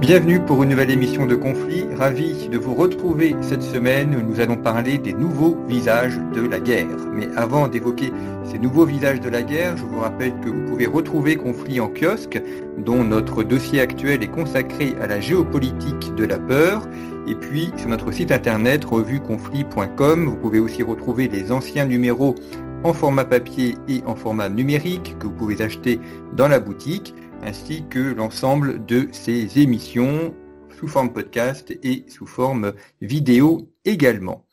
Bienvenue pour une nouvelle émission de Conflit. Ravi de vous retrouver cette semaine. Nous allons parler des nouveaux visages de la guerre. Mais avant d'évoquer ces nouveaux visages de la guerre, je vous rappelle que vous pouvez retrouver Conflit en kiosque, dont notre dossier actuel est consacré à la géopolitique de la peur. Et puis sur notre site internet revueconflit.com, vous pouvez aussi retrouver les anciens numéros en format papier et en format numérique que vous pouvez acheter dans la boutique ainsi que l'ensemble de ces émissions sous forme podcast et sous forme vidéo également.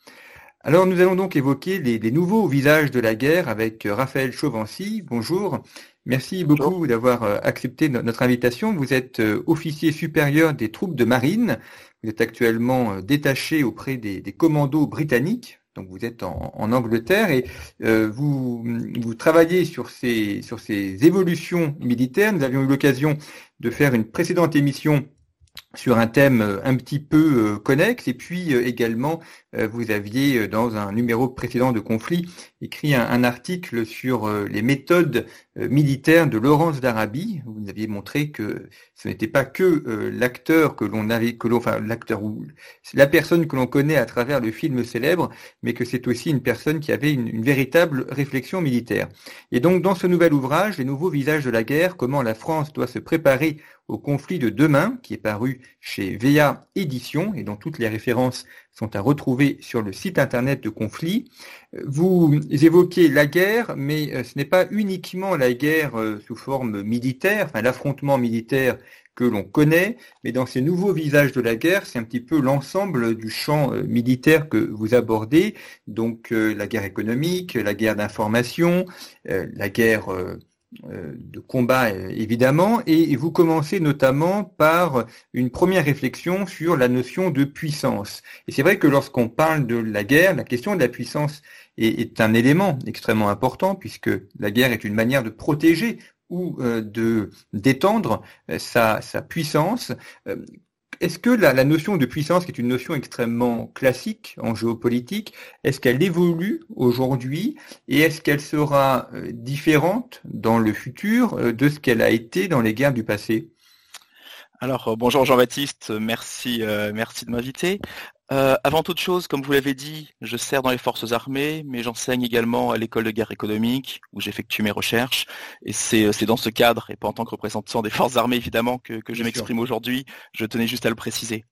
Alors nous allons donc évoquer les, nouveaux visages de la guerre avec Raphaël Chauvency. Bonjour. Merci beaucoup d'avoir euh, accepté notre invitation. Vous êtes euh, officier supérieur des troupes de marine. Vous êtes actuellement euh, détaché auprès des commandos britanniques donc vous êtes en, Angleterre et euh, vous, vous travaillez sur ces, sur ces évolutions militaires. Nous avions eu l'occasion de faire une précédente émission sur un thème euh, un petit peu euh, connexe. Et puis euh, également, vous aviez dans un numéro précédent de conflit écrit un, article sur les méthodes militaires de Laurence d'Arabie. Vous aviez montré que ce n'était pas que l'acteur que l'on avait, que l'on, enfin l'acteur ou la personne que l'on connaît à travers le film célèbre, mais que c'est aussi une personne qui avait une, une véritable réflexion militaire. Et donc dans ce nouvel ouvrage, les nouveaux visages de la guerre, comment la France doit se préparer au conflit de demain, qui est paru chez VA Édition et dont toutes les références sont à retrouver sur le site internet de conflit. Vous évoquez la guerre, mais euh, ce n'est pas uniquement la guerre euh, sous forme militaire, enfin l'affrontement militaire que l'on connaît, mais dans ces nouveaux visages de la guerre, c'est un petit peu l'ensemble du champ euh, militaire que vous abordez, donc la guerre économique, la guerre d'information, la guerre de combat euh, évidemment, et vous commencez notamment par une première réflexion sur la notion de puissance. Et c'est vrai que lorsqu'on parle de la guerre, la question de la puissance est, un élément extrêmement important, puisque la guerre est une manière de protéger ou euh, de d'étendre sa puissance. Est-ce que la, notion de puissance, qui est une notion extrêmement classique en géopolitique, est-ce qu'elle évolue aujourd'hui et est-ce qu'elle sera euh, différente dans le futur euh, de ce qu'elle a été dans les guerres du passé? Alors euh, bonjour Jean-Baptiste, merci, merci de m'inviter. Euh, avant toute chose, comme vous l'avez dit, je sers dans les forces armées, mais j'enseigne également à l'école de guerre économique, où j'effectue mes recherches. Et c'est euh, dans ce cadre, et pas en tant que représentant des forces armées évidemment, que, je m'exprime aujourd'hui. Je tenais juste à le préciser.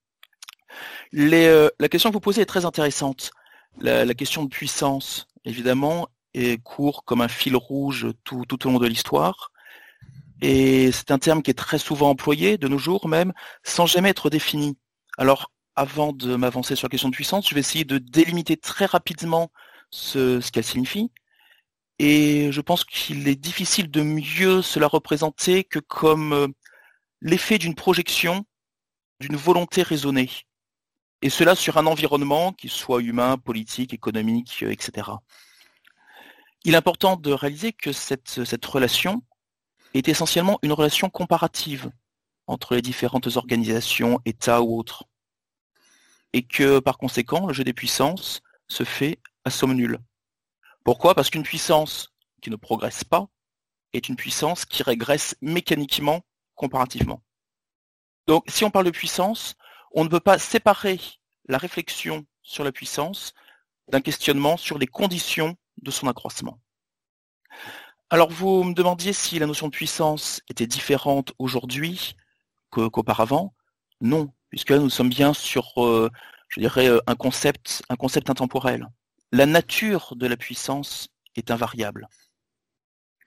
Euh, la question que vous posez est très intéressante. La, question de puissance, évidemment, est court comme un fil rouge tout, tout au long de l'histoire. Et c'est un terme qui est très souvent employé, de nos jours même, sans jamais être défini. Alors, avant de m'avancer sur la question de puissance, je vais essayer de délimiter très rapidement ce, qu'elle signifie. Et je pense qu'il est difficile de mieux se la représenter que comme euh, l'effet d'une projection, d'une volonté raisonnée. Et cela sur un environnement, qui soit humain, politique, économique, euh, etc. Il est important de réaliser que cette, cette relation est essentiellement une relation comparative entre les différentes organisations, États ou autres et que par conséquent, le jeu des puissances se fait à somme nulle. Pourquoi? Parce qu'une puissance qui ne progresse pas est une puissance qui régresse mécaniquement comparativement. Donc si on parle de puissance, on ne peut pas séparer la réflexion sur la puissance d'un questionnement sur les conditions de son accroissement. Alors vous me demandiez si la notion de puissance était différente aujourd'hui qu'auparavant. Non, puisque là nous sommes bien sur, euh, je dirais, euh, un concept, intemporel. La nature de la puissance est invariable.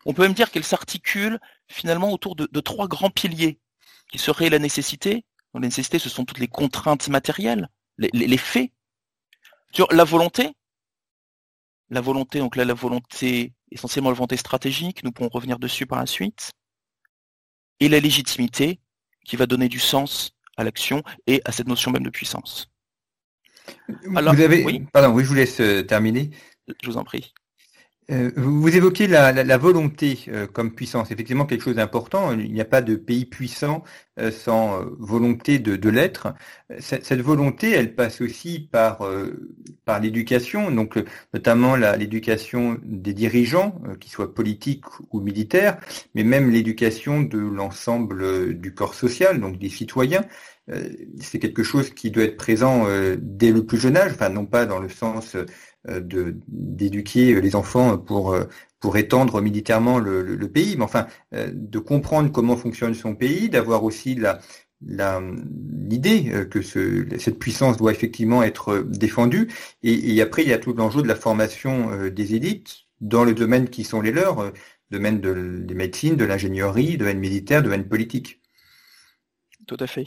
On peut même dire qu'elle s'articule finalement autour de, trois grands piliers, qui seraient la nécessité. la nécessité, ce sont toutes les contraintes matérielles, les, faits. La volonté, la volonté, donc là la volonté, essentiellement la volonté stratégique, nous pourrons revenir dessus par la suite, et la légitimité qui va donner du sens à l'action et à cette notion même de puissance. Alors, vous avez, oui pardon, oui, je vous laisse euh, terminer. Je vous en prie. Euh, vous évoquez la, volonté euh, comme puissance, effectivement quelque chose d'important. Il n'y a pas de pays puissant euh, sans volonté de, l'être. Cette, volonté, elle passe aussi par par l'éducation, donc notamment l'éducation des dirigeants, qu'ils soient politiques ou militaires, mais même l'éducation de l'ensemble du corps social, donc des citoyens. C'est quelque chose qui doit être présent dès le plus jeune âge, enfin non pas dans le sens d'éduquer les enfants pour euh, pour étendre militairement le, pays, mais enfin euh, de comprendre comment fonctionne son pays, d'avoir aussi la l'idée que ce, cette puissance doit effectivement être défendue. Et, après, il y a tout l'enjeu de la formation des élites dans le domaine qui sont les leurs, domaine de, des médecines, de l'ingénierie, domaine militaire, domaine politique. Tout à fait.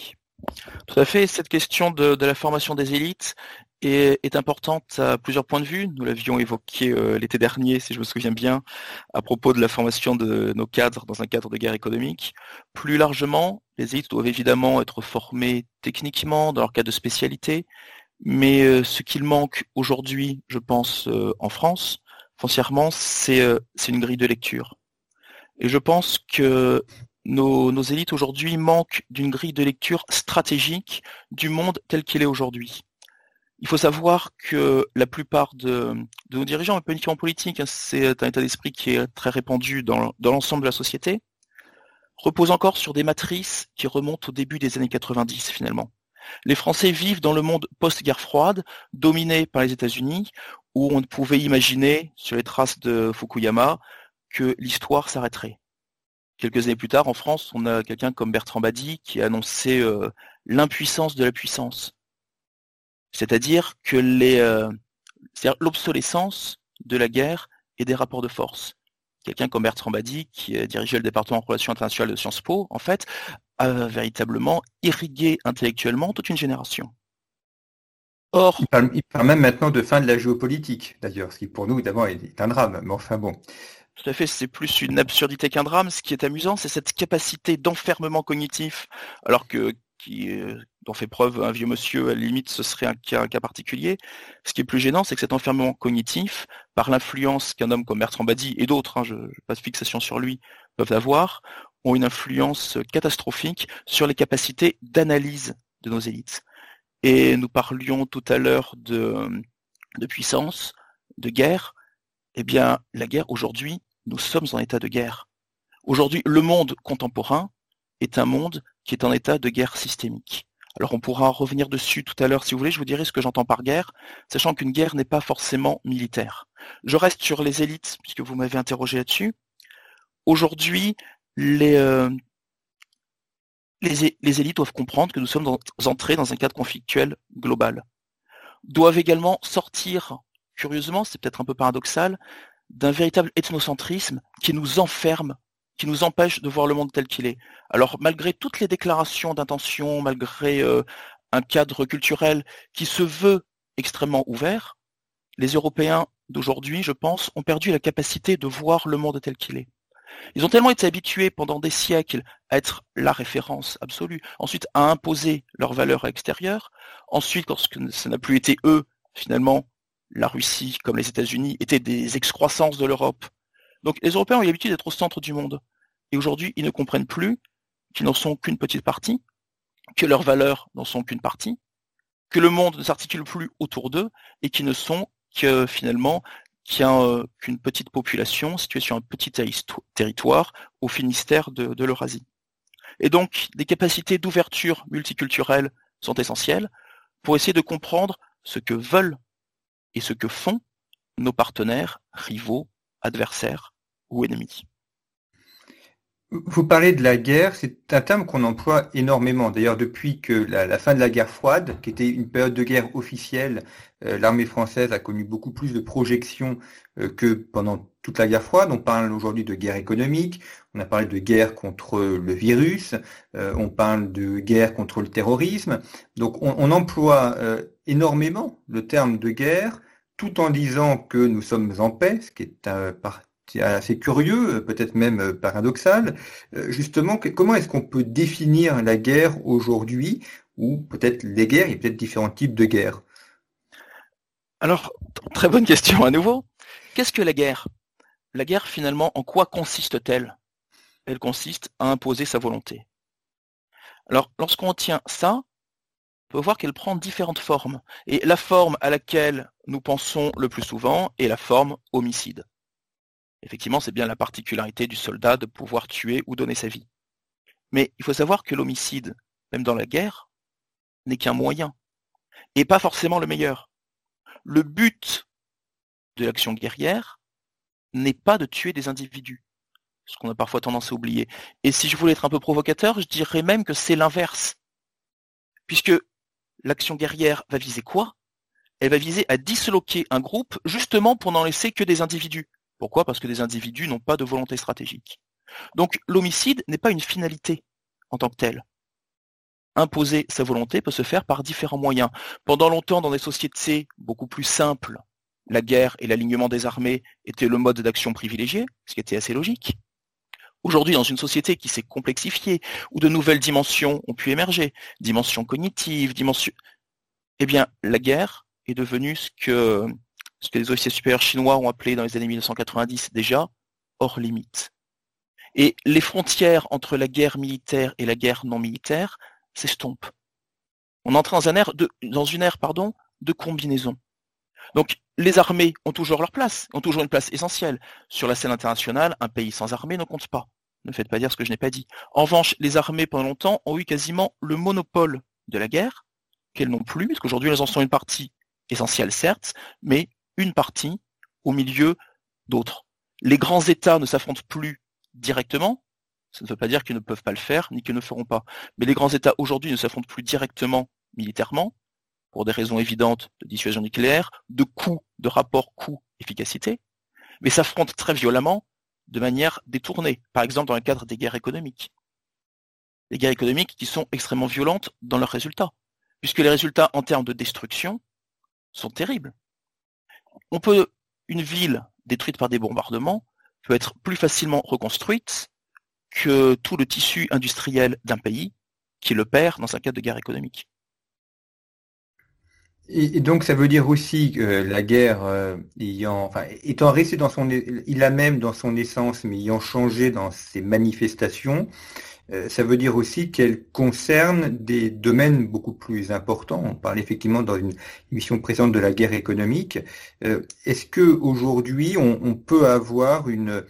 Tout à fait. Cette question de, de la formation des élites est, importante à plusieurs points de vue. Nous l'avions évoqué euh, l'été dernier, si je me souviens bien, à propos de la formation de nos cadres dans un cadre de guerre économique. Plus largement, les élites doivent évidemment être formées techniquement dans leur cas de spécialité, mais euh, ce qu'il manque aujourd'hui, je pense, euh, en France, foncièrement, c'est une grille de lecture. Et je pense que nos, nos élites aujourd'hui manquent d'une grille de lecture stratégique du monde tel qu'il est aujourd'hui. Il faut savoir que la plupart de, nos dirigeants, mais pas uniquement politiques, hein, c'est un état d'esprit qui est très répandu dans, l'ensemble de la société, repose encore sur des matrices qui remontent au début des années 90 finalement. Les Français vivent dans le monde post-guerre froide, dominé par les États-Unis, où on ne pouvait imaginer, sur les traces de Fukuyama, que l'histoire s'arrêterait. Quelques années plus tard, en France, on a quelqu'un comme Bertrand Badi qui a annoncé euh, l'impuissance de la puissance. C'est-à-dire que les, euh, l'obsolescence de la guerre et des rapports de force. Quelqu'un comme Bertrand Badi, qui a dirigé le département de relations internationales de Sciences Po, en fait, a véritablement irrigué intellectuellement toute une génération. Or, il parle, même maintenant de fin de la géopolitique, d'ailleurs, ce qui pour nous, évidemment, est un drame. Mais enfin bon. Tout à fait, c'est plus une absurdité qu'un drame. Ce qui est amusant, c'est cette capacité d'enfermement cognitif, alors que qui dont fait preuve un vieux monsieur, à la limite ce serait un cas, particulier. Ce qui est plus gênant, c'est que cet enfermement cognitif, par l'influence qu'un homme comme Bertrand Badi et d'autres, hein, je n'ai pas de fixation sur lui, peuvent avoir, ont une influence catastrophique sur les capacités d'analyse de nos élites. Et nous parlions tout à l'heure de puissance, de guerre. Eh bien, la guerre aujourd'hui, nous sommes en état de guerre. Aujourd'hui, le monde contemporain est un monde qui est en état de guerre systémique. Alors on pourra revenir dessus tout à l'heure si vous voulez, je vous dirai ce que j'entends par guerre, sachant qu'une guerre n'est pas forcément militaire. Je reste sur les élites, puisque vous m'avez interrogé là-dessus. Aujourd'hui, les, euh, les, élites doivent comprendre que nous sommes entrés dans un cadre conflictuel global. Doivent également sortir, curieusement, c'est peut-être un peu paradoxal, d'un véritable ethnocentrisme qui nous enferme qui nous empêche de voir le monde tel qu'il est. Alors malgré toutes les déclarations d'intention, malgré euh, un cadre culturel qui se veut extrêmement ouvert, les Européens d'aujourd'hui, je pense, ont perdu la capacité de voir le monde tel qu'il est. Ils ont tellement été habitués pendant des siècles à être la référence absolue, ensuite à imposer leurs valeurs extérieures, ensuite lorsque ça n'a plus été eux, finalement, la Russie comme les États-Unis étaient des excroissances de l'Europe. Donc les Européens ont eu l'habitude d'être au centre du monde. Et aujourd'hui, ils ne comprennent plus qu'ils n'en sont qu'une petite partie, que leurs valeurs n'en sont qu'une partie, que le monde ne s'articule plus autour d'eux et qu'ils ne sont que finalement euh, qu'une petite population située sur un petit territoire au Finistère de, de l'Eurasie. Et donc, des capacités d'ouverture multiculturelle sont essentielles pour essayer de comprendre ce que veulent et ce que font nos partenaires, rivaux, adversaires ou ennemis. Vous parlez de la guerre, c'est un terme qu'on emploie énormément. D'ailleurs, depuis que la, fin de la guerre froide, qui était une période de guerre officielle, euh, l'armée française a connu beaucoup plus de projections euh, que pendant toute la guerre froide. On parle aujourd'hui de guerre économique, on a parlé de guerre contre le virus, euh, on parle de guerre contre le terrorisme. Donc on, on emploie énormément le terme de guerre tout en disant que nous sommes en paix, ce qui est un assez curieux, peut-être même paradoxal. Justement, comment est-ce qu'on peut définir la guerre aujourd'hui, ou peut-être les guerres, il y a peut-être différents types de guerres? Alors, très bonne question à nouveau. Qu'est-ce que la guerre? La guerre, finalement, en quoi consiste-t-elle? Elle consiste à imposer sa volonté. Alors, lorsqu'on tient ça, on peut voir qu'elle prend différentes formes. Et la forme à laquelle nous pensons le plus souvent est la forme homicide. Effectivement, c'est bien la particularité du soldat de pouvoir tuer ou donner sa vie. Mais il faut savoir que l'homicide, même dans la guerre, n'est qu'un moyen, et pas forcément le meilleur. Le but de l'action guerrière n'est pas de tuer des individus, ce qu'on a parfois tendance à oublier. Et si je voulais être un peu provocateur, je dirais même que c'est l'inverse. Puisque l'action guerrière va viser quoi? Elle va viser à disloquer un groupe justement pour n'en laisser que des individus. Pourquoi? Parce que des individus n'ont pas de volonté stratégique. Donc l'homicide n'est pas une finalité en tant que telle. Imposer sa volonté peut se faire par différents moyens. Pendant longtemps, dans des sociétés beaucoup plus simples, la guerre et l'alignement des armées étaient le mode d'action privilégié, ce qui était assez logique. Aujourd'hui, dans une société qui s'est complexifiée, où de nouvelles dimensions ont pu émerger, dimensions cognitives, dimensions... Eh bien, la guerre est devenue ce que ce que les officiers supérieurs chinois ont appelé dans les années 1990 déjà, hors limite. Et les frontières entre la guerre militaire et la guerre non militaire s'estompent. On entre dans, dans une ère de combinaison. Donc les armées ont toujours leur place, ont toujours une place essentielle. Sur la scène internationale, un pays sans armée ne compte pas. Ne faites pas dire ce que je n'ai pas dit. En revanche, les armées pendant longtemps ont eu quasiment le monopole de la guerre, qu'elles n'ont plus, parce qu'aujourd'hui elles en sont une partie essentielle certes, mais une partie au milieu d'autres. Les grands États ne s'affrontent plus directement. Ça ne veut pas dire qu'ils ne peuvent pas le faire, ni qu'ils ne le feront pas. Mais les grands États aujourd'hui ne s'affrontent plus directement militairement, pour des raisons évidentes de dissuasion nucléaire, de coût, de rapport coût-efficacité, mais s'affrontent très violemment de manière détournée, par exemple dans le cadre des guerres économiques. Les guerres économiques qui sont extrêmement violentes dans leurs résultats, puisque les résultats en termes de destruction sont terribles une ville détruite par des bombardements peut être plus facilement reconstruite que tout le tissu industriel d'un pays qui le perd dans un cadre de guerre économique. Et donc ça veut dire aussi que la guerre euh, ayant, étant resté dans son, il a même dans son essence, mais ayant changé dans ses manifestations, ça veut dire aussi qu'elle concerne des domaines beaucoup plus importants. On parle effectivement dans une émission précédente de la guerre économique. Euh, est-ce que aujourd'hui on, peut avoir une,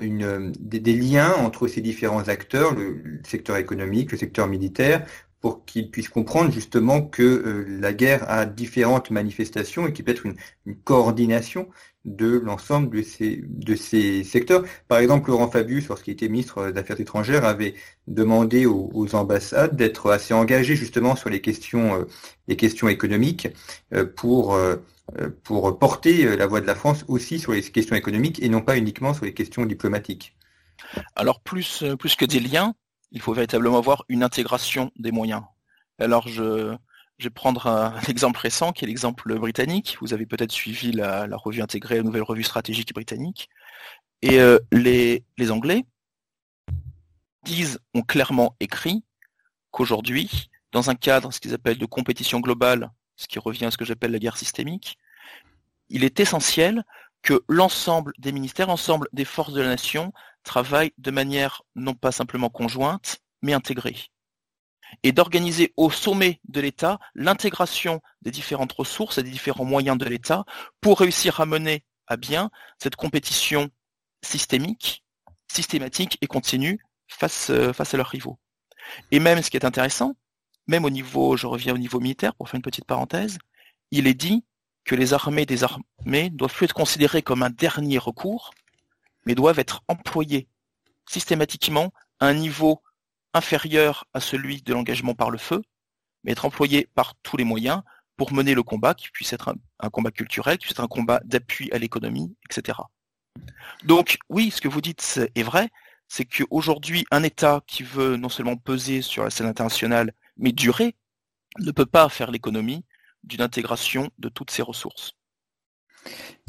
des, liens entre ces différents acteurs, le, secteur économique, le secteur militaire, pour qu'ils puissent comprendre justement que euh, la guerre a différentes manifestations et qu'il peut être une coordination de l'ensemble de ces, de ces secteurs. Par exemple, Laurent Fabius, lorsqu'il était ministre d'Affaires étrangères, avait demandé aux, ambassades d'être assez engagées justement sur les questions, euh, les questions économiques euh, pour, euh, pour porter la voix de la France aussi sur les questions économiques et non pas uniquement sur les questions diplomatiques. Alors plus, plus que des liens, il faut véritablement avoir une intégration des moyens. Alors je, je vais prendre un, exemple récent qui est l'exemple britannique. Vous avez peut-être suivi la, revue intégrée, la nouvelle revue stratégique britannique. Et euh, les, les Anglais disent, ont clairement écrit qu'aujourd'hui, dans un cadre, ce qu'ils appellent de compétition globale, ce qui revient à ce que j'appelle la guerre systémique, il est essentiel que l'ensemble des ministères, l'ensemble des forces de la nation travaillent de manière non pas simplement conjointe, mais intégrée et d'organiser au sommet de l'État l'intégration des différentes ressources et des différents moyens de l'État pour réussir à mener à bien cette compétition systémique, systématique et continue face, euh, face à leurs rivaux. Et même ce qui est intéressant, même au niveau, je reviens au niveau militaire pour faire une petite parenthèse, il est dit que les armées des armées doivent plus être considérées comme un dernier recours, mais doivent être employées systématiquement à un niveau inférieur à celui de l'engagement par le feu, mais être employé par tous les moyens pour mener le combat, qui puisse être un, combat culturel, qui puisse être un combat d'appui à l'économie, etc. Donc oui, ce que vous dites est vrai, c'est qu'aujourd'hui, un État qui veut non seulement peser sur la scène internationale, mais durer, ne peut pas faire l'économie d'une intégration de toutes ses ressources.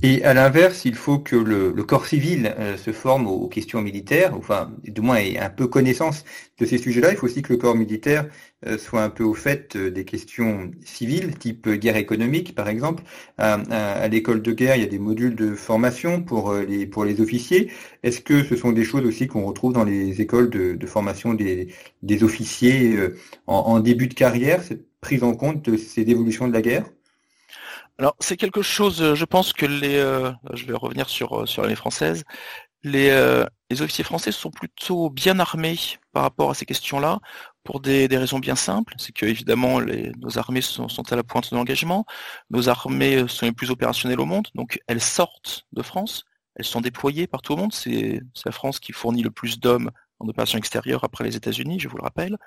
Et à l'inverse, il faut que le, corps civil euh, se forme aux, questions militaires, enfin, du moins ait un peu connaissance de ces sujets-là. Il faut aussi que le corps militaire euh, soit un peu au fait euh, des questions civiles, type guerre économique, par exemple. À, l'école de guerre, il y a des modules de formation pour les pour les officiers. Est-ce que ce sont des choses aussi qu'on retrouve dans les écoles de, formation des, des officiers en, en début de carrière, cette prise en compte de ces évolutions de la guerre? Alors c'est quelque chose, euh, je pense que les, euh, je vais revenir sur euh, sur l'année française, les, les officiers français sont plutôt bien armés par rapport à ces questions-là pour des, raisons bien simples. C'est que évidemment les, nos armées sont, à la pointe de l'engagement, nos armées sont les plus opérationnelles au monde, donc elles sortent de France, elles sont déployées partout au monde. C'est la France qui fournit le plus d'hommes en opération extérieure après les États-Unis, je vous le rappelle.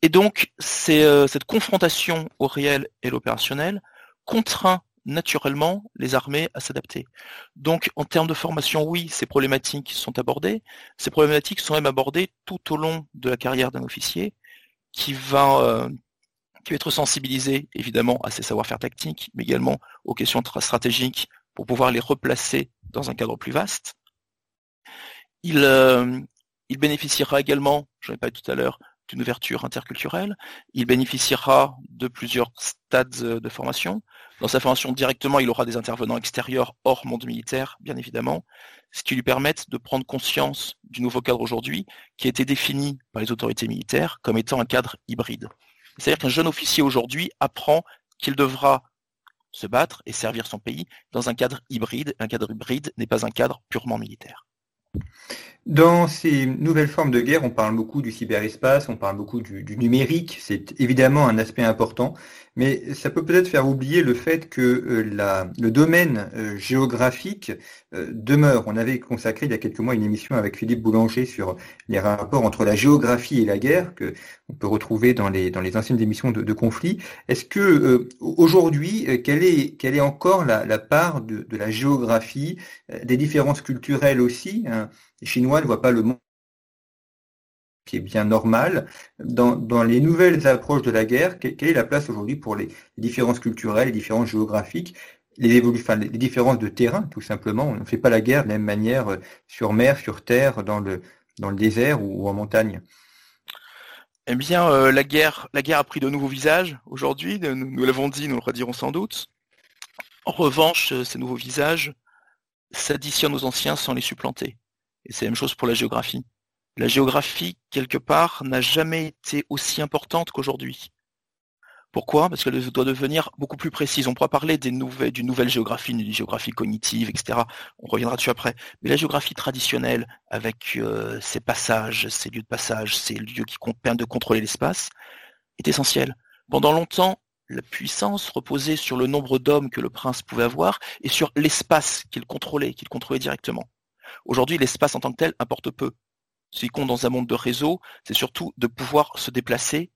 Et donc c'est cette confrontation au réel et l'opérationnel contraint naturellement les armées à s'adapter. Donc en termes de formation, oui, ces problématiques sont abordées. Ces problématiques sont même abordées tout au long de la carrière d'un officier qui va, euh, être sensibilisé évidemment à ses savoir-faire tactiques, mais également aux questions stratégiques pour pouvoir les replacer dans un cadre plus vaste. Il, euh, bénéficiera également, j'en ai parlé tout à l'heure, d'une ouverture interculturelle. Il bénéficiera de plusieurs stades de formation. Dans sa formation directement, il aura des intervenants extérieurs hors monde militaire, bien évidemment, ce qui lui permettent de prendre conscience du nouveau cadre aujourd'hui, qui a été défini par les autorités militaires comme étant un cadre hybride. C'est-à-dire qu'un jeune officier aujourd'hui apprend qu'il devra se battre et servir son pays dans un cadre hybride. Un cadre hybride n'est pas un cadre purement militaire. Dans ces nouvelles formes de guerre, on parle beaucoup du cyberespace, on parle beaucoup du, numérique, c'est évidemment un aspect important, mais ça peut peut-être faire oublier le fait que euh, le domaine euh, géographique euh, demeure. On avait consacré il y a quelques mois une émission avec Philippe Boulanger sur les rapports entre la géographie et la guerre, que on peut retrouver dans les, anciennes émissions de, de conflits. Est-ce que aujourd'hui, quelle est, encore la, part de, de, la géographie, des différences culturelles aussi hein, les Chinois ne voient pas le monde qui est bien normal. Dans, les nouvelles approches de la guerre, quelle est la place aujourd'hui pour les, différences culturelles, les différences géographiques, les, les différences de terrain, tout simplement? On ne fait pas la guerre de la même manière euh, sur mer, sur terre, dans le, dans le désert ou, en montagne? Eh bien, euh, la, guerre, la guerre a pris de nouveaux visages aujourd'hui, nous, nous l'avons dit, nous le redirons sans doute. En revanche, euh, ces nouveaux visages s'additionnent aux anciens sans les supplanter. Et c'est la même chose pour la géographie. La géographie, quelque part, n'a jamais été aussi importante qu'aujourd'hui. Pourquoi? Parce qu'elle doit devenir beaucoup plus précise. On pourra parler d'une nouvelle géographie, d'une géographie cognitive, etc. On reviendra dessus après. Mais la géographie traditionnelle, avec euh, ses passages, ses lieux de passage, ses lieux qui permettent de contrôler l'espace, est essentielle. Pendant longtemps, la puissance reposait sur le nombre d'hommes que le prince pouvait avoir et sur l'espace qu'il contrôlait, qu'il contrôlait directement. Aujourd'hui, l'espace en tant que tel importe peu. Ce qui compte dans un monde de réseau, c'est surtout de pouvoir se déplacer,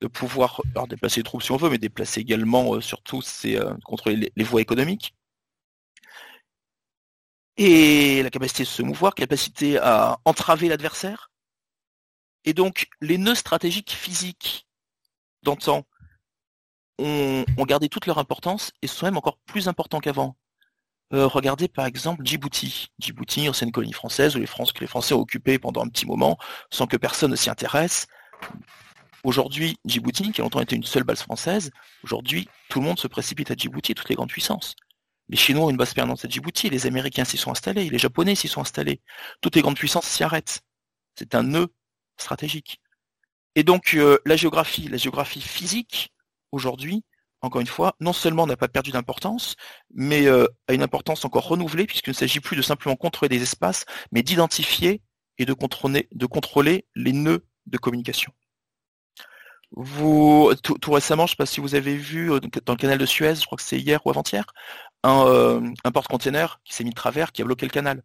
de pouvoir déplacer les troupes si on veut, mais déplacer également, euh, surtout, c'est euh, contrôler les, voies économiques. Et la capacité de se mouvoir, capacité à entraver l'adversaire. Et donc, les nœuds stratégiques physiques d'antan ont gardé toute leur importance et sont même encore plus importants qu'avant. Euh, regardez par exemple Djibouti. Djibouti, ancienne colonie française, que les Français ont occupé pendant un petit moment, sans que personne ne s'y intéresse. Aujourd'hui, Djibouti, qui a longtemps été une seule base française, aujourd'hui, tout le monde se précipite à Djibouti, toutes les grandes puissances. Les Chinois ont une base permanente à Djibouti, les Américains s'y sont installés, les Japonais s'y sont installés. Toutes les grandes puissances s'y arrêtent. C'est un nœud stratégique. Et donc, euh, la géographie, la géographie physique, aujourd'hui, encore une fois, non seulement n'a pas perdu d'importance, mais euh, a une importance encore renouvelée, puisqu'il ne s'agit plus de simplement contrôler des espaces, mais d'identifier et de contrôler, de contrôler les nœuds de communication. Tout, récemment, je ne sais pas si vous avez vu euh, dans le canal de Suez, je crois que c'est hier ou avant-hier, un, euh, un porte-container qui s'est mis de travers, qui a bloqué le canal.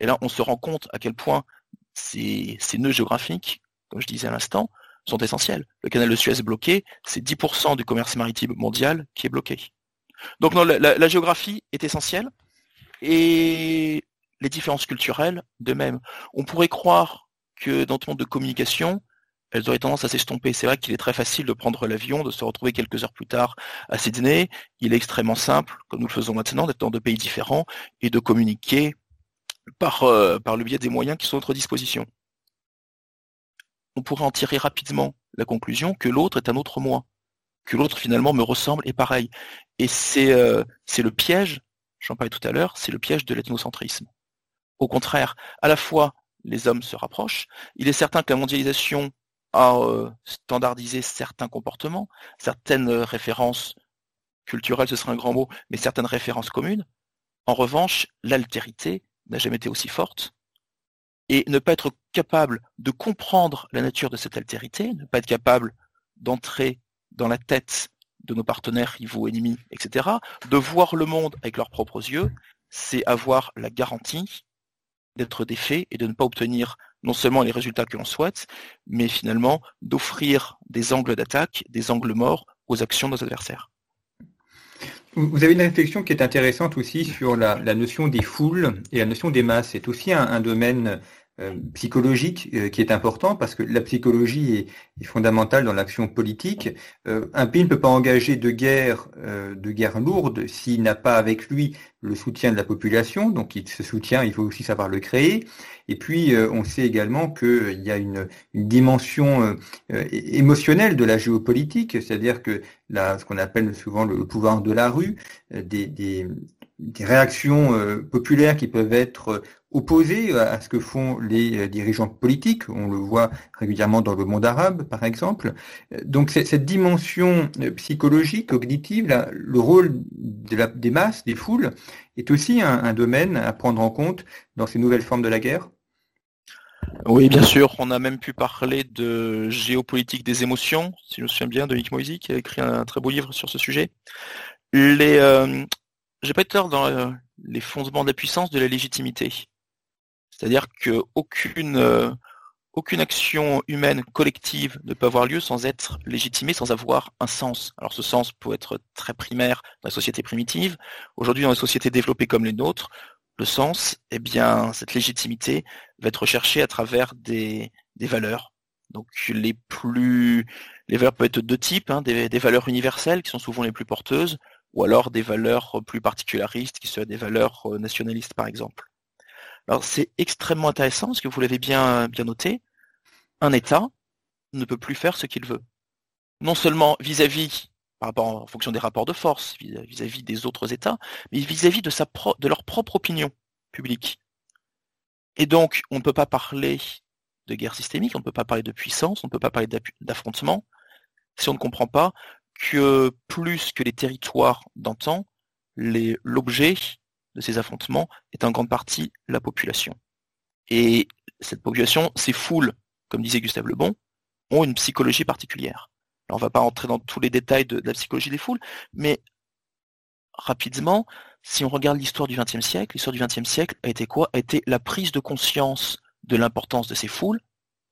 Et là, on se rend compte à quel point ces, ces nœuds géographiques, comme je disais à l'instant, sont essentiels. Le canal de Suez bloqué, c'est 10% du commerce maritime mondial qui est bloqué. Donc la, géographie est essentielle et les différences culturelles de même. On pourrait croire que dans le monde de communication, elles auraient tendance à s'estomper. C'est vrai qu'il est très facile de prendre l'avion, de se retrouver quelques heures plus tard à Sydney. Il est extrêmement simple, comme nous le faisons maintenant, d'être dans deux pays différents et de communiquer par, euh, par le biais des moyens qui sont à notre disposition. On pourrait en tirer rapidement la conclusion que l'autre est un autre moi, que l'autre finalement me ressemble et pareil. Et c'est euh, le piège, j'en parlais tout à l'heure, c'est le piège de l'ethnocentrisme. Au contraire, à la fois les hommes se rapprochent, il est certain que la mondialisation à euh, standardiser certains comportements, certaines euh, références culturelles, ce serait un grand mot, mais certaines références communes. En revanche, l'altérité n'a jamais été aussi forte. Et ne pas être capable de comprendre la nature de cette altérité, ne pas être capable d'entrer dans la tête de nos partenaires rivaux, ennemis, etc., de voir le monde avec leurs propres yeux, c'est avoir la garantie d'être défait et de ne pas obtenir non seulement les résultats que l'on souhaite, mais finalement d'offrir des angles d'attaque, des angles morts aux actions de nos adversaires. Vous avez une réflexion qui est intéressante aussi sur la, notion des foules et la notion des masses. C'est aussi un domaine psychologique euh, qui est important parce que la psychologie est, fondamentale dans l'action politique. Euh, un pays ne peut pas engager de guerre, de guerre lourde s'il n'a pas avec lui le soutien de la population. Donc ce soutien, il faut aussi savoir le créer. Et puis on sait également qu'il y a une, dimension émotionnelle de la géopolitique, c'est-à-dire que ce qu'on appelle souvent le pouvoir de la rue, des, des réactions populaires qui peuvent être opposé à ce que font les euh, dirigeants politiques. On le voit régulièrement dans le monde arabe, par exemple. Donc cette dimension euh, psychologique, cognitive, le rôle des masses, des foules, est aussi un, domaine à prendre en compte dans ces nouvelles formes de la guerre. Oui, bien sûr. On a même pu parler de géopolitique des émotions, si je me souviens bien, de Nick Moisy, qui a écrit un très beau livre sur ce sujet. Les, euh, j'ai pas été dans les fondements de la puissance de la légitimité. C'est-à-dire qu'aucune euh, aucune action humaine collective ne peut avoir lieu sans être légitimée, sans avoir un sens. Alors ce sens peut être très primaire dans les sociétés primitives. Aujourd'hui, dans les sociétés développées comme les nôtres, le sens, eh bien, cette légitimité va être recherchée à travers des, valeurs. Donc les plus les valeurs peuvent être de deux types, hein, des, des, valeurs universelles qui sont souvent les plus porteuses, ou alors des valeurs plus particularistes qui seraient des valeurs euh, nationalistes par exemple. Alors c'est extrêmement intéressant parce que vous l'avez bien, bien noté, un État ne peut plus faire ce qu'il veut. Non seulement vis-à-vis, par rapport en fonction des rapports de force, vis-à-vis des autres États, mais vis-à-vis de, de leur propre opinion publique. Et donc, on ne peut pas parler de guerre systémique, on ne peut pas parler de puissance, on ne peut pas parler d'affrontement, si on ne comprend pas que plus que les territoires d'antan, l'objet de ces affrontements est en grande partie la population. Et cette population, ces foules, comme disait Gustave Lebon, ont une psychologie particulière. On ne va pas entrer dans tous les détails de, la psychologie des foules, mais rapidement, si on regarde l'histoire du XXe siècle, l'histoire du XXe siècle a été quoi? A été la prise de conscience de l'importance de ces foules,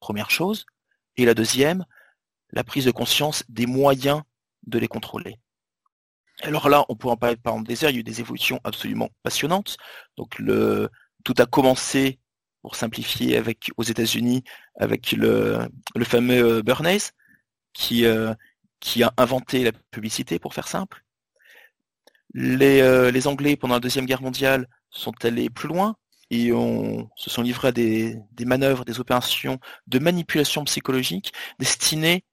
première chose, et la deuxième, la prise de conscience des moyens de les contrôler. Alors là, on pourrait en parler par exemple des heures, il y a eu des évolutions absolument passionnantes. Donc tout a commencé, pour simplifier, avec aux États-Unis, avec le, fameux euh, Bernays, qui, euh, qui a inventé la publicité, pour faire simple. Les, euh, les Anglais, pendant la Deuxième Guerre mondiale, sont allés plus loin et se sont livrés à des manœuvres, des opérations de manipulation psychologique destinées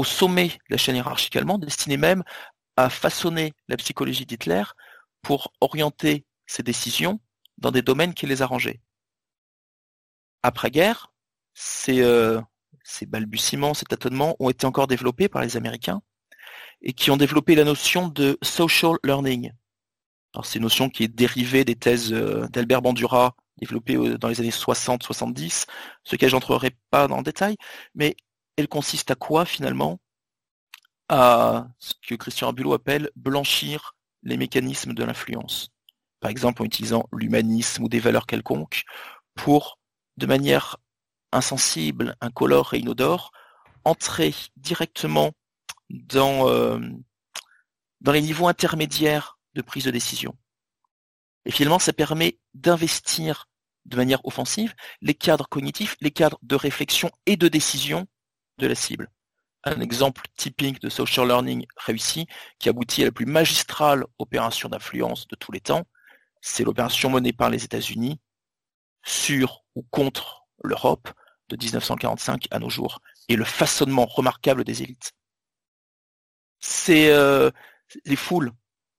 au sommet de la chaîne hiérarchique allemande, destinées même a façonné la psychologie d'Hitler pour orienter ses décisions dans des domaines qui les arrangeaient. Après-guerre, euh, ces, balbutiements, ces tâtonnements ont été encore développés par les Américains et qui ont développé la notion de social learning. C'est une notion qui est dérivée des thèses euh, d'Albert Bandura, développées euh, dans les années 60-70, ce que j'entrerai pas dans le détail, mais elle consiste à quoi finalement? À ce que Christian Abulot appelle blanchir les mécanismes de l'influence. Par exemple en utilisant l'humanisme ou des valeurs quelconques pour, de manière insensible, incolore et inodore, entrer directement dans, euh, dans les niveaux intermédiaires de prise de décision. Et finalement, ça permet d'investir de manière offensive les cadres cognitifs, les cadres de réflexion et de décision la cible. Un exemple typique de social learning réussi qui aboutit à la plus magistrale opération d'influence de tous les temps, c'est l'opération menée par les États-Unis sur ou contre l'Europe de 1945 à nos jours et le façonnement remarquable des élites. C'est euh, les foules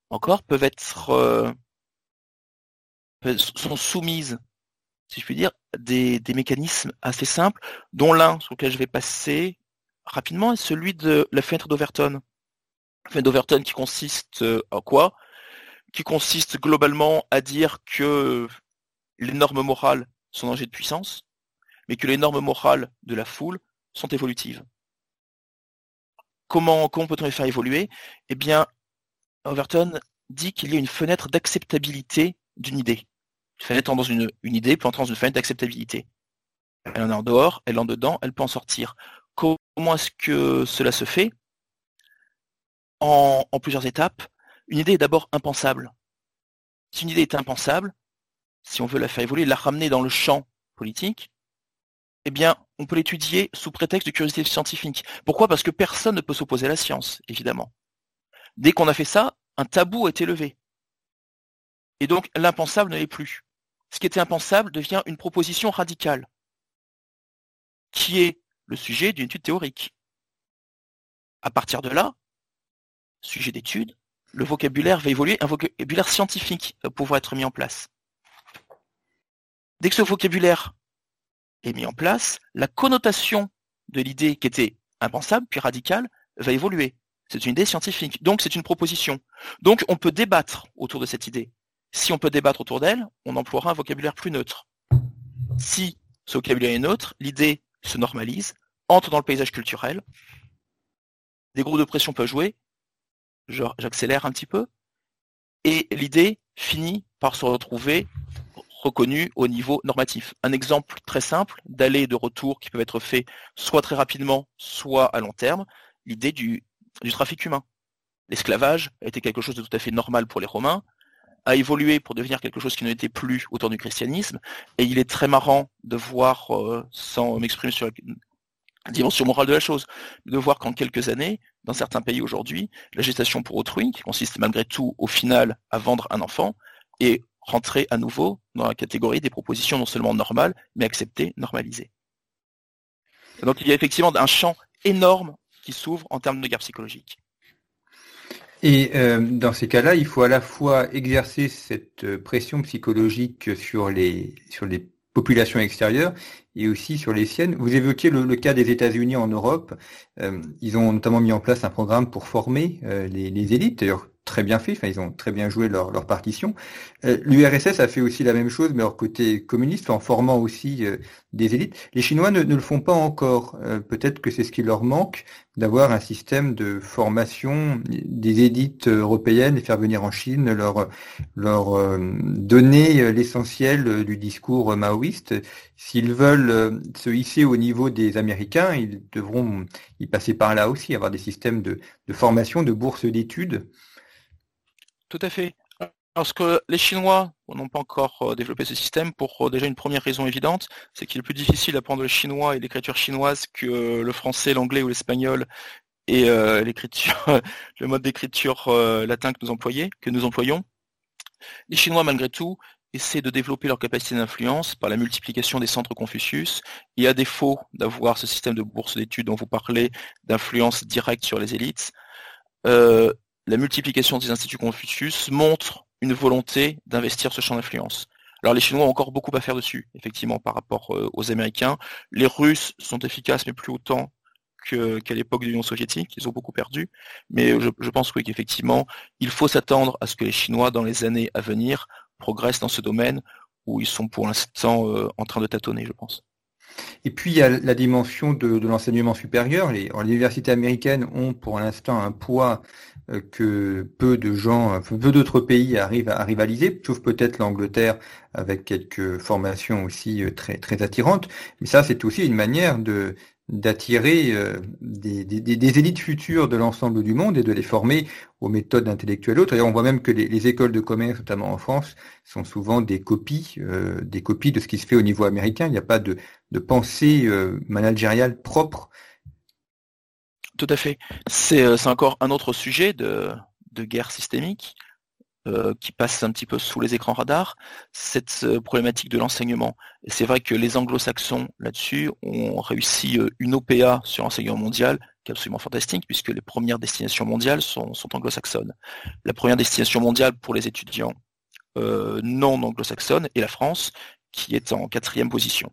encore peuvent être euh, sont soumises, si je puis dire, des, mécanismes assez simples, dont l'un sur lequel je vais passer rapidement est celui de la fenêtre d'Overton. La fenêtre d'Overton qui consiste euh, en quoi? Qui consiste globalement à dire que les normes morales sont en de puissance, mais que les normes morales de la foule sont évolutives. Comment, comment peut-on les faire évoluer? Eh bien, Overton dit qu'il y a une fenêtre d'acceptabilité d'une idée. Une fenêtre dans une, idée peut entrer dans une fenêtre d'acceptabilité. Elle en est en dehors, elle en dedans, elle peut en sortir. Comment est-ce que cela se fait? En, en plusieurs étapes. Une idée est d'abord impensable. Si une idée est impensable, si on veut la faire évoluer, la ramener dans le champ politique, eh bien, on peut l'étudier sous prétexte de curiosité scientifique. Pourquoi? Parce que personne ne peut s'opposer à la science, évidemment. Dès qu'on a fait ça, un tabou a été levé. Et donc, l'impensable ne l'est plus. Ce qui était impensable devient une proposition radicale, qui est le sujet d'une étude théorique. À partir de là, sujet d'étude, le vocabulaire va évoluer, un vocabulaire scientifique va pouvoir être mis en place. Dès que ce vocabulaire est mis en place, la connotation de l'idée qui était impensable puis radicale va évoluer. C'est une idée scientifique, donc c'est une proposition. Donc on peut débattre autour de cette idée. Si on peut débattre autour d'elle, on emploiera un vocabulaire plus neutre. Si ce vocabulaire est neutre, l'idée se normalise, entre dans le paysage culturel, des groupes de pression peuvent jouer, j'accélère un petit peu, et l'idée finit par se retrouver reconnue au niveau normatif. Un exemple très simple d'aller de retour qui peuvent être faits soit très rapidement, soit à long terme, l'idée du, du trafic humain. L'esclavage était quelque chose de tout à fait normal pour les Romains, a évolué pour devenir quelque chose qui n'était plus autour du christianisme, et il est très marrant de voir, euh, sans m'exprimer sur la dimension morale de la chose, de voir qu'en quelques années, dans certains pays aujourd'hui, la gestation pour autrui, qui consiste malgré tout au final à vendre un enfant, est rentrée à nouveau dans la catégorie des propositions non seulement normales, mais acceptées, normalisées. donc il y a effectivement un champ énorme qui s'ouvre en termes de guerre psychologique. Et euh, dans ces cas-là, il faut à la fois exercer cette pression psychologique sur les sur les populations extérieures et aussi sur les siennes. Vous évoquiez le, cas des États-Unis en Europe. Euh, ils ont notamment mis en place un programme pour former euh, les, les, élites. D'ailleurs, très bien fait, enfin, ils ont très bien joué leur, leur partition. Euh, L'URSS a fait aussi la même chose, mais leur côté communiste, en formant aussi euh, des élites. Les Chinois ne, ne, le font pas encore. Euh, peut-être que c'est ce qui leur manque, d'avoir un système de formation des élites européennes et faire venir en Chine leur, leur donner l'essentiel du discours maoïste. S'ils veulent se hisser au niveau des Américains, ils devront y passer par là aussi, avoir des systèmes de, de formation, de bourses d'études. Tout à fait. Parce que les Chinois n'ont pas encore euh, développé ce système pour euh, déjà une première raison évidente, c'est qu'il est plus difficile d'apprendre le chinois et l'écriture chinoise que euh, le français, l'anglais ou l'espagnol et l'écriture, le mode d'écriture latin que nous employons. Les Chinois, malgré tout, essaient de développer leur capacité d'influence par la multiplication des centres Confucius, et à défaut d'avoir ce système de bourse d'études dont vous parlez, d'influence directe sur les élites, la multiplication des instituts Confucius montre une volonté d'investir ce champ d'influence. Alors les Chinois ont encore beaucoup à faire dessus, effectivement, par rapport euh, aux Américains. Les Russes sont efficaces, mais plus autant qu'à l'époque de l'Union soviétique. Ils ont beaucoup perdu. Mais je, pense qu'effectivement, il faut s'attendre à ce que les Chinois, dans les années à venir, progressent dans ce domaine où ils sont pour l'instant euh, en train de tâtonner, je pense. Et puis il y a la dimension de, l'enseignement supérieur. Les, universités américaines ont pour l'instant un poids euh, que peu de gens, peu d'autres pays arrivent à, rivaliser, sauf peut-être l'Angleterre avec quelques formations aussi euh, très très attirantes. Mais ça, c'est aussi une manière de d'attirer euh, des, élites futures de l'ensemble du monde et de les former aux méthodes intellectuelles autres. Et on voit même que les, écoles de commerce, notamment en France, sont souvent des copies, euh, des copies de ce qui se fait au niveau américain. Il n'y a pas de, pensée euh, managériale propre Tout à fait. C'est encore un autre sujet de, de guerre systémique. Euh, qui passe un petit peu sous les écrans radars, cette euh, problématique de l'enseignement. Et c'est vrai que les anglo-saxons là-dessus ont réussi euh, une OPA sur l'enseignement mondial qui est absolument fantastique puisque les premières destinations mondiales sont, anglo-saxonnes. La première destination mondiale pour les étudiants non anglo-saxonnes est la France qui est en quatrième position.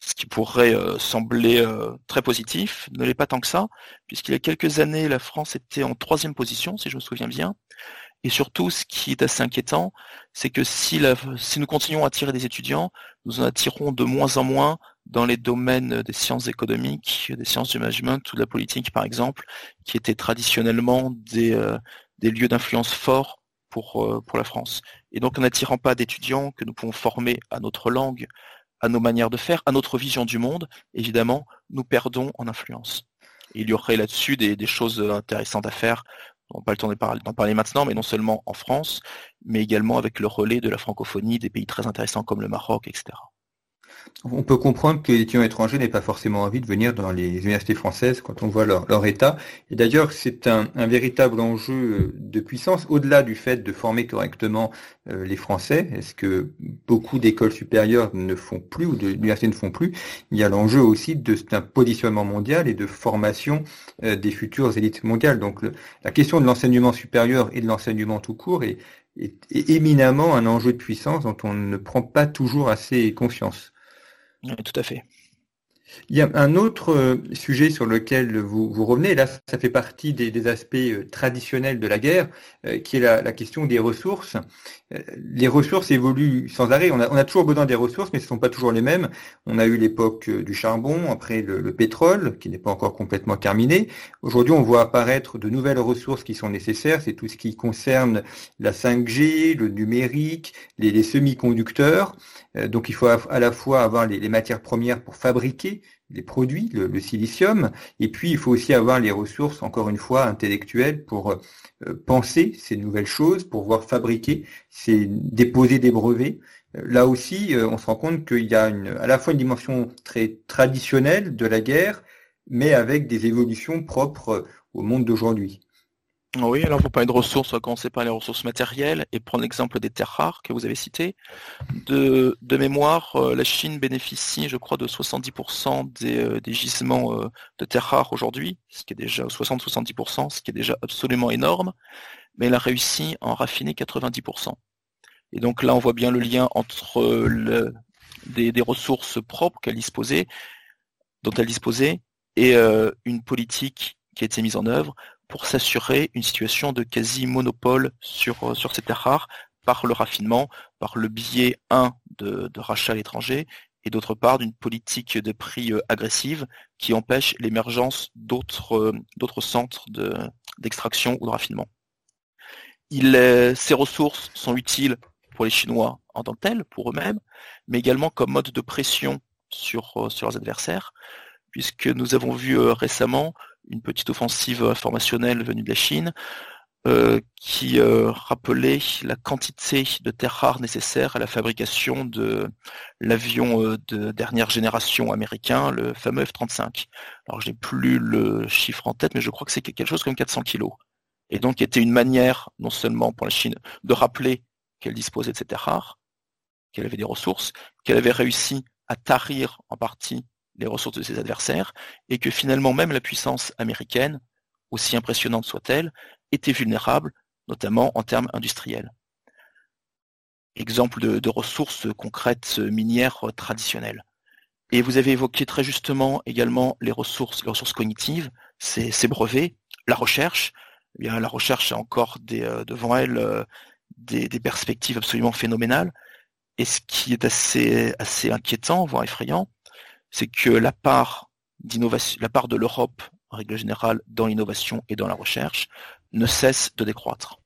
Ce qui pourrait sembler très positif, ne l'est pas tant que ça, puisqu'il y a quelques années, la France était en troisième position, si je me souviens bien, et surtout, ce qui est assez inquiétant, c'est que si, nous continuons à attirer des étudiants, nous en attirons de moins en moins dans les domaines des sciences économiques, des sciences du management ou de la politique, par exemple, qui étaient traditionnellement des, euh, lieux d'influence forts euh, pour la France. Et donc, en n'attirant pas d'étudiants que nous pouvons former à notre langue, à nos manières de faire, à notre vision du monde, évidemment, nous perdons en influence. il y aurait là-dessus des, choses intéressantes à faire on n'a pas le temps d'en parler maintenant, mais non seulement en France, mais également avec le relais de la francophonie des pays très intéressants comme le Maroc, etc. On peut comprendre que les étudiants étrangers n'aient pas forcément envie de venir dans les universités françaises quand on voit leur, état. Et d'ailleurs, c'est un, véritable enjeu euh, de puissance, au-delà du fait de former correctement euh, les Français. Est-ce que beaucoup d'écoles supérieures ne font plus, ou d'universités ne font plus? Il y a l'enjeu aussi d'un positionnement mondial et de formation euh, des futures élites mondiales. Donc la question de l'enseignement supérieur et de l'enseignement tout court est éminemment un enjeu de puissance dont on ne prend pas toujours assez conscience tout à fait. Il y a un autre euh, sujet sur lequel vous, vous revenez, là ça fait partie des, aspects euh, traditionnels de la guerre, euh, qui est la, question des ressources. Les ressources évoluent sans arrêt, on a, toujours besoin des ressources, mais ce ne sont pas toujours les mêmes. On a eu l'époque du charbon, après le, pétrole, qui n'est pas encore complètement terminé. Aujourd'hui, on voit apparaître de nouvelles ressources qui sont nécessaires, c'est tout ce qui concerne la 5G, le numérique, les, semi-conducteurs. Donc il faut à, la fois avoir les matières premières pour fabriquer les produits, le, silicium, et puis il faut aussi avoir les ressources, encore une fois, intellectuelles pour euh, penser ces nouvelles choses, pour pouvoir fabriquer, c'est déposer des brevets. Euh, là aussi, euh, on se rend compte qu'il y a à la fois une dimension très traditionnelle de la guerre, mais avec des évolutions propres au monde d'aujourd'hui. Oui, alors pour parler de ressources, on va commencer par les ressources matérielles et prendre l'exemple des terres rares que vous avez citées. De, mémoire, euh, la Chine bénéficie, je crois, de 70% euh, des, gisements euh, de terres rares aujourd'hui, ce qui est déjà 60-70%, ce qui est déjà absolument énorme, mais elle a réussi à en raffiner 90%. Et donc là, on voit bien le lien entre des, des, ressources propres qu'elle disposait, dont elle disposait, et une politique qui a été mise en œuvre pour s'assurer une situation de quasi-monopole sur, euh, sur ces terres rares par le raffinement, par le biais, un, de, rachat à l'étranger, et d'autre part d'une politique de prix euh, agressive qui empêche l'émergence d'autres euh, centres d'extraction ou de raffinement. ces ressources sont utiles pour les Chinois en tant que telles, pour eux-mêmes, mais également comme mode de pression sur leurs adversaires, puisque nous avons vu récemment une petite offensive informationnelle venue de la Chine, euh, qui euh, rappelait la quantité de terres rares nécessaires à la fabrication de l'avion euh, de dernière génération américain, le fameux F-35. Alors je n'ai plus le chiffre en tête, mais je crois que c'est quelque chose comme 400 kilos. Et donc, était une manière, non seulement pour la Chine, de rappeler qu'elle disposait de ces terres rares, qu'elle avait des ressources, qu'elle avait réussi à tarir en partie les ressources de ses adversaires, et que finalement même la puissance américaine, aussi impressionnante soit-elle, était vulnérable, notamment en termes industriels. Exemple de, ressources concrètes minières traditionnelles. Et vous avez évoqué très justement également les ressources, les ressources cognitives, ces, brevets, la recherche. Eh bien, la recherche a encore euh, devant elle euh, des, perspectives absolument phénoménales. Et ce qui est assez, assez inquiétant, voire effrayant, c'est que la part de l'Europe, en règle générale, dans l'innovation et dans la recherche, ne cesse de décroître.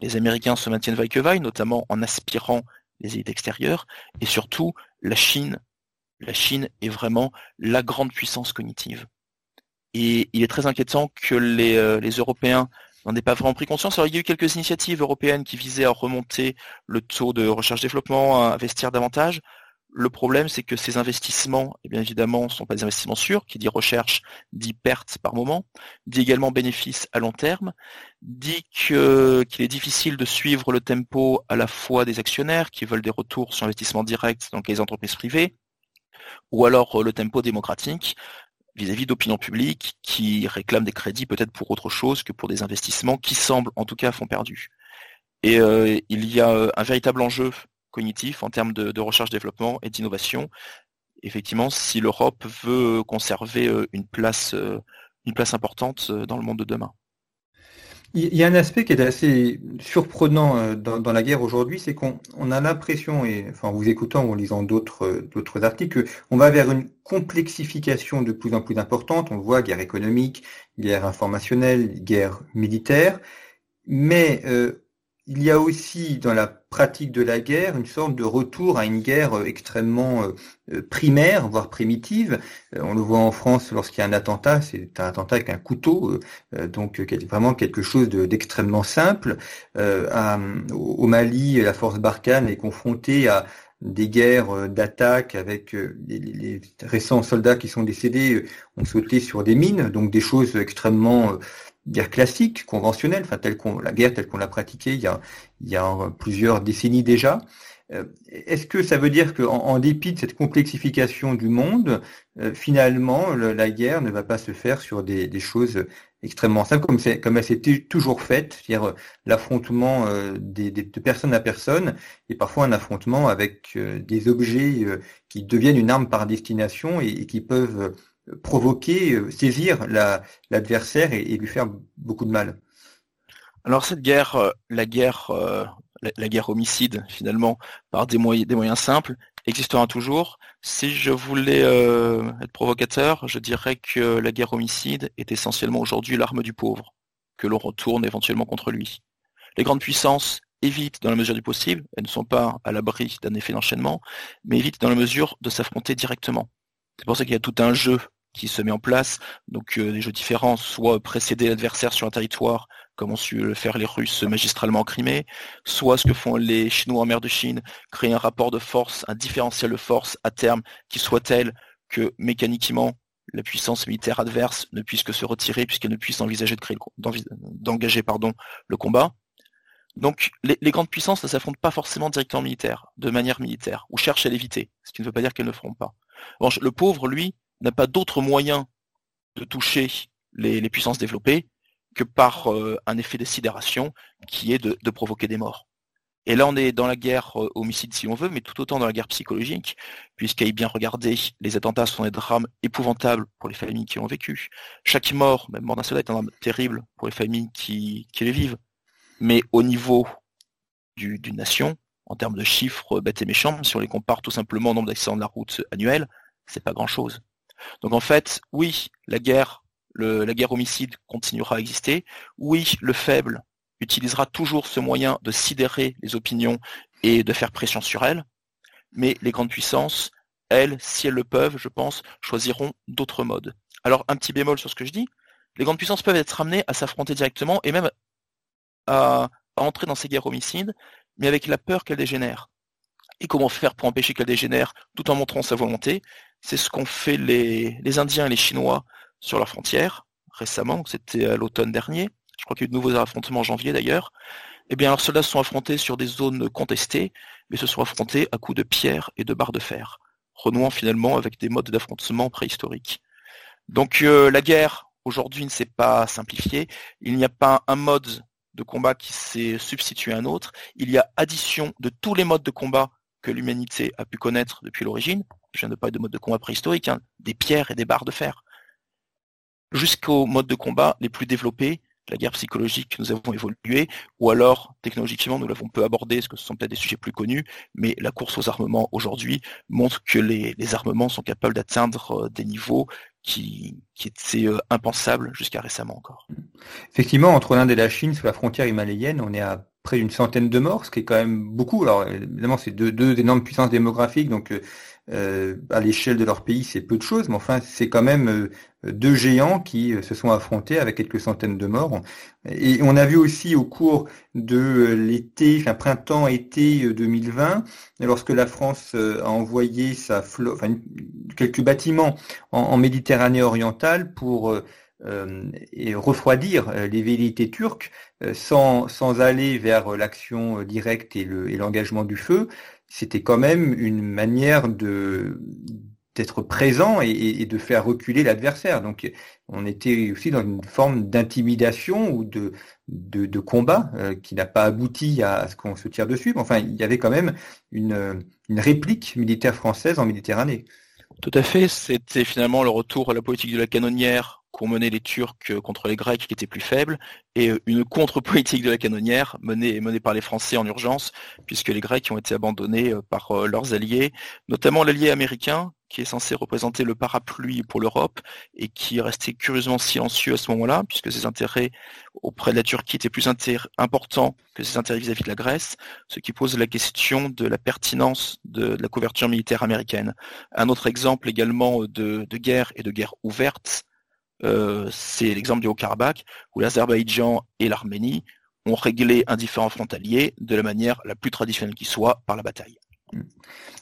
Les Américains se maintiennent vaille que vaille, notamment en aspirant les élites extérieures, et surtout la Chine. La Chine est vraiment la grande puissance cognitive. Et il est très inquiétant que les, euh, les Européens n'en aient pas vraiment pris conscience. Alors, il y a eu quelques initiatives européennes qui visaient à remonter le taux de recherche-développement, à investir davantage Le problème, c'est que ces investissements, eh bien évidemment, ne sont pas des investissements sûrs, qui dit recherche, dit perte par moment, dit également bénéfice à long terme, dit qu'il est difficile de suivre le tempo à la fois des actionnaires qui veulent des retours sur investissement direct dans les entreprises privées, ou alors euh, le tempo démocratique vis-à-vis d'opinion publique qui réclament des crédits peut-être pour autre chose que pour des investissements qui semblent en tout cas à fond perdu. Et euh, il y a euh, un véritable enjeu cognitif en termes de, recherche-développement et d'innovation. Effectivement, si l'Europe veut conserver euh, une place, euh, une place importante euh, dans le monde de demain. Il y a un aspect qui est assez surprenant dans, la guerre aujourd'hui, c'est qu'on a l'impression, et en vous écoutant ou en lisant d'autres articles, qu'on va vers une complexification de plus en plus importante. On voit, guerre économique, guerre informationnelle, guerre militaire, mais il y a aussi dans la pratique de la guerre une sorte de retour à une guerre euh, extrêmement euh, euh, primaire, voire primitive. On le voit en France lorsqu'il y a un attentat, c'est un attentat avec un couteau, donc vraiment quelque chose d'extrêmement simple. au Mali, la force Barkhane est confrontée à des guerres d'attaque avec les, les, récents soldats qui sont décédés ont sauté sur des mines, donc des choses extrêmement guerre classique, conventionnelle, enfin telle qu'on la guerre telle qu'on l'a pratiquée il y a, il y a plusieurs décennies déjà. Euh, est-ce que ça veut dire qu'en en, dépit de cette complexification du monde, euh, finalement, la guerre ne va pas se faire sur des, choses extrêmement simples, comme, comme elle s'est toujours faite, c'est-à-dire euh, l'affrontement de personne à personne, et parfois un affrontement avec des objets qui deviennent une arme par destination et qui peuvent provoquer, euh, saisir l'adversaire et, lui faire beaucoup de mal. Alors cette guerre, euh, la guerre, euh, la, guerre homicide finalement, par des moyens, des moyens simples, existera toujours. Si je voulais être provocateur, je dirais que la guerre homicide est essentiellement aujourd'hui l'arme du pauvre, que l'on retourne éventuellement contre lui. Les grandes puissances évitent dans la mesure du possible, elles ne sont pas à l'abri d'un effet d'enchaînement, mais évitent dans la mesure de s'affronter directement. C'est pour ça qu'il y a tout un jeu qui se met en place, donc euh, des jeux différents, soit précéder l'adversaire sur un territoire, comme ont su le faire les Russes magistralement en Crimée, soit ce que font les Chinois en mer de Chine, créer un rapport de force, un différentiel de force à terme qui soit tel que mécaniquement la puissance militaire adverse ne puisse que se retirer puisqu'elle ne puisse envisager d'engager pardon, le combat. Donc les, grandes puissances ne s'affrontent pas forcément directement militaire, de manière militaire, ou cherchent à l'éviter, ce qui ne veut pas dire qu'elles ne feront pas. le pauvre, lui, n'a pas d'autre moyen de toucher les, puissances développées que par euh, un effet de sidération qui est de, provoquer des morts. Et là, on est dans la guerre euh, homicide si on veut, mais tout autant dans la guerre psychologique, puisqu'à y bien regarder, les attentats sont des drames épouvantables pour les familles qui ont vécu. Chaque mort, même mort d'un soldat, est un drame terrible pour les familles qui, les vivent. Mais au niveau d'une nation, en termes de chiffres bêtes et méchants, si on les compare tout simplement au nombre d'accidents de la route annuels, c'est pas grand chose. Donc en fait, oui, la guerre, guerre homicide continuera à exister. Oui, le faible utilisera toujours ce moyen de sidérer les opinions et de faire pression sur elles. Mais les grandes puissances, elles, si elles le peuvent, je pense, choisiront d'autres modes. Alors un petit bémol sur ce que je dis, les grandes puissances peuvent être amenées à s'affronter directement et même à, entrer dans ces guerres homicides, mais avec la peur qu'elles dégénèrent. Et comment faire pour empêcher qu'elles dégénèrent tout en montrant sa volonté? C'est ce qu'ont fait les, Indiens et les Chinois sur leurs frontières récemment, c'était à l'automne dernier. Je crois qu'il y a eu de nouveaux affrontements en janvier d'ailleurs. Eh bien, leurs soldats se sont affrontés sur des zones contestées, mais se sont affrontés à coups de pierre et de barres de fer, renouant finalement avec des modes d'affrontement préhistoriques. Donc euh, la guerre aujourd'hui ne s'est pas simplifiée. Il n'y a pas un mode de combat qui s'est substitué à un autre. Il y a addition de tous les modes de combat que l'humanité a pu connaître depuis l'origine, je viens de parler de mode de combat préhistorique, hein, des pierres et des barres de fer, jusqu'aux modes de combat les plus développés, la guerre psychologique, nous avons évolué, ou alors technologiquement, nous l'avons peu abordé, parce que ce sont peut-être des sujets plus connus, mais la course aux armements aujourd'hui montre que les, armements sont capables d'atteindre euh, des niveaux qui, étaient euh, impensables jusqu'à récemment encore. Effectivement, entre l'Inde et la Chine, sur la frontière himalayenne, on est à près d'une centaine de morts, ce qui est quand même beaucoup. Alors évidemment, c'est deux, deux énormes puissances démographiques, donc euh, à l'échelle de leur pays, c'est peu de choses, mais enfin, c'est quand même euh, deux géants qui euh, se sont affrontés avec quelques centaines de morts. Et on a vu aussi au cours de l'été, enfin printemps-été 2020, lorsque la France a envoyé sa enfin, quelques bâtiments en, Méditerranée orientale pour et refroidir les velléités turques sans, sans aller vers l'action directe et l'engagement du feu, c'était quand même une manière de d'être présent et, de faire reculer l'adversaire. Donc on était aussi dans une forme d'intimidation ou de, de, combat euh, qui n'a pas abouti à, ce qu'on se tire dessus. Mais enfin, il y avait quand même une, une réplique militaire française en Méditerranée. Tout à fait, c'était finalement le retour à la politique de la canonnière qu'ont mené les Turcs euh, contre les Grecs qui étaient plus faibles, et euh, une contre-politique de la canonnière menée, menée par les Français en urgence, puisque les Grecs ont été abandonnés euh, par leurs alliés, notamment l'allié américain, qui est censé représenter le parapluie pour l'Europe, et qui est resté curieusement silencieux à ce moment-là, puisque ses intérêts auprès de la Turquie étaient plus importants que ses intérêts vis-à-vis de la Grèce, ce qui pose la question de la pertinence de, la couverture militaire américaine. Un autre exemple également de, de guerre et de guerre ouverte, euh, c'est l'exemple du Haut-Karabakh, où l'Azerbaïdjan et l'Arménie ont réglé un différent frontalier de la manière la plus traditionnelle qui soit, par la bataille.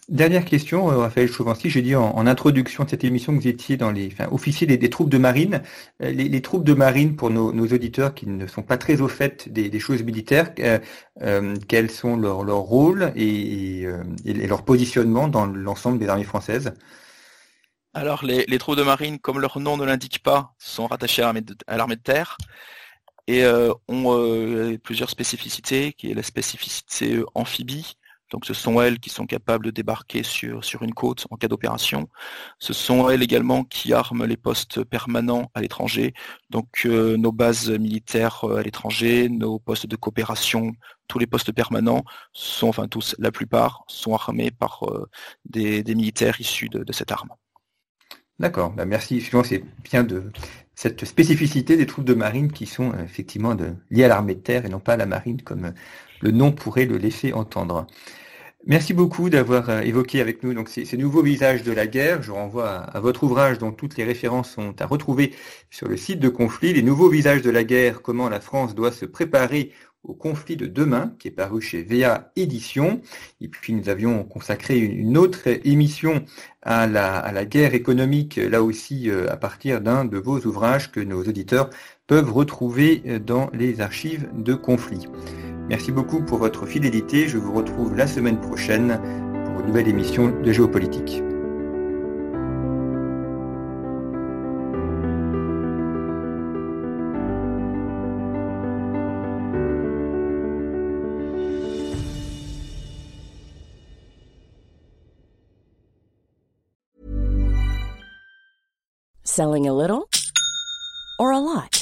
Dernière question, euh, Raphaël Chauvency. J'ai dit en, introduction de cette émission que vous étiez dans les officiers des, troupes de marine. Euh, les, troupes de marine, pour nos, auditeurs qui ne sont pas très au fait des, choses militaires, quels sont leurs leur rôles et, leur positionnement dans l'ensemble des armées françaises? Alors, les, troupes de marine, comme leur nom ne l'indique pas, sont rattachées à l'armée de, terre et euh, ont euh, plusieurs spécificités, qui est la spécificité euh, amphibie. Donc, ce sont elles qui sont capables de débarquer sur, sur une côte en cas d'opération. Ce sont elles également qui arment les postes permanents à l'étranger. Donc, nos bases militaires à l'étranger, nos postes de coopération, tous les postes permanents sont, enfin tous, la plupart, sont armés par des, militaires issus de cette arme. D'accord, bah, merci. Effectivement, c'est bien de cette spécificité des troupes de marine qui sont euh, effectivement liées à l'armée de terre et non pas à la marine comme euh, le nom pourrait le laisser entendre. Merci beaucoup d'avoir euh, évoqué avec nous donc ces, nouveaux visages de la guerre. Je renvoie à, votre ouvrage dont toutes les références sont à retrouver sur le site de conflit, les nouveaux visages de la guerre, comment la France doit se préparer au conflit de demain, qui est paru chez VA Édition. Et puis nous avions consacré une autre émission à la, guerre économique, là aussi euh, à partir d'un de vos ouvrages que nos auditeurs peuvent retrouver euh, dans les archives de conflit. Merci beaucoup pour votre fidélité. Je vous retrouve la semaine prochaine pour une nouvelle émission de géopolitique. Selling a little or a lot?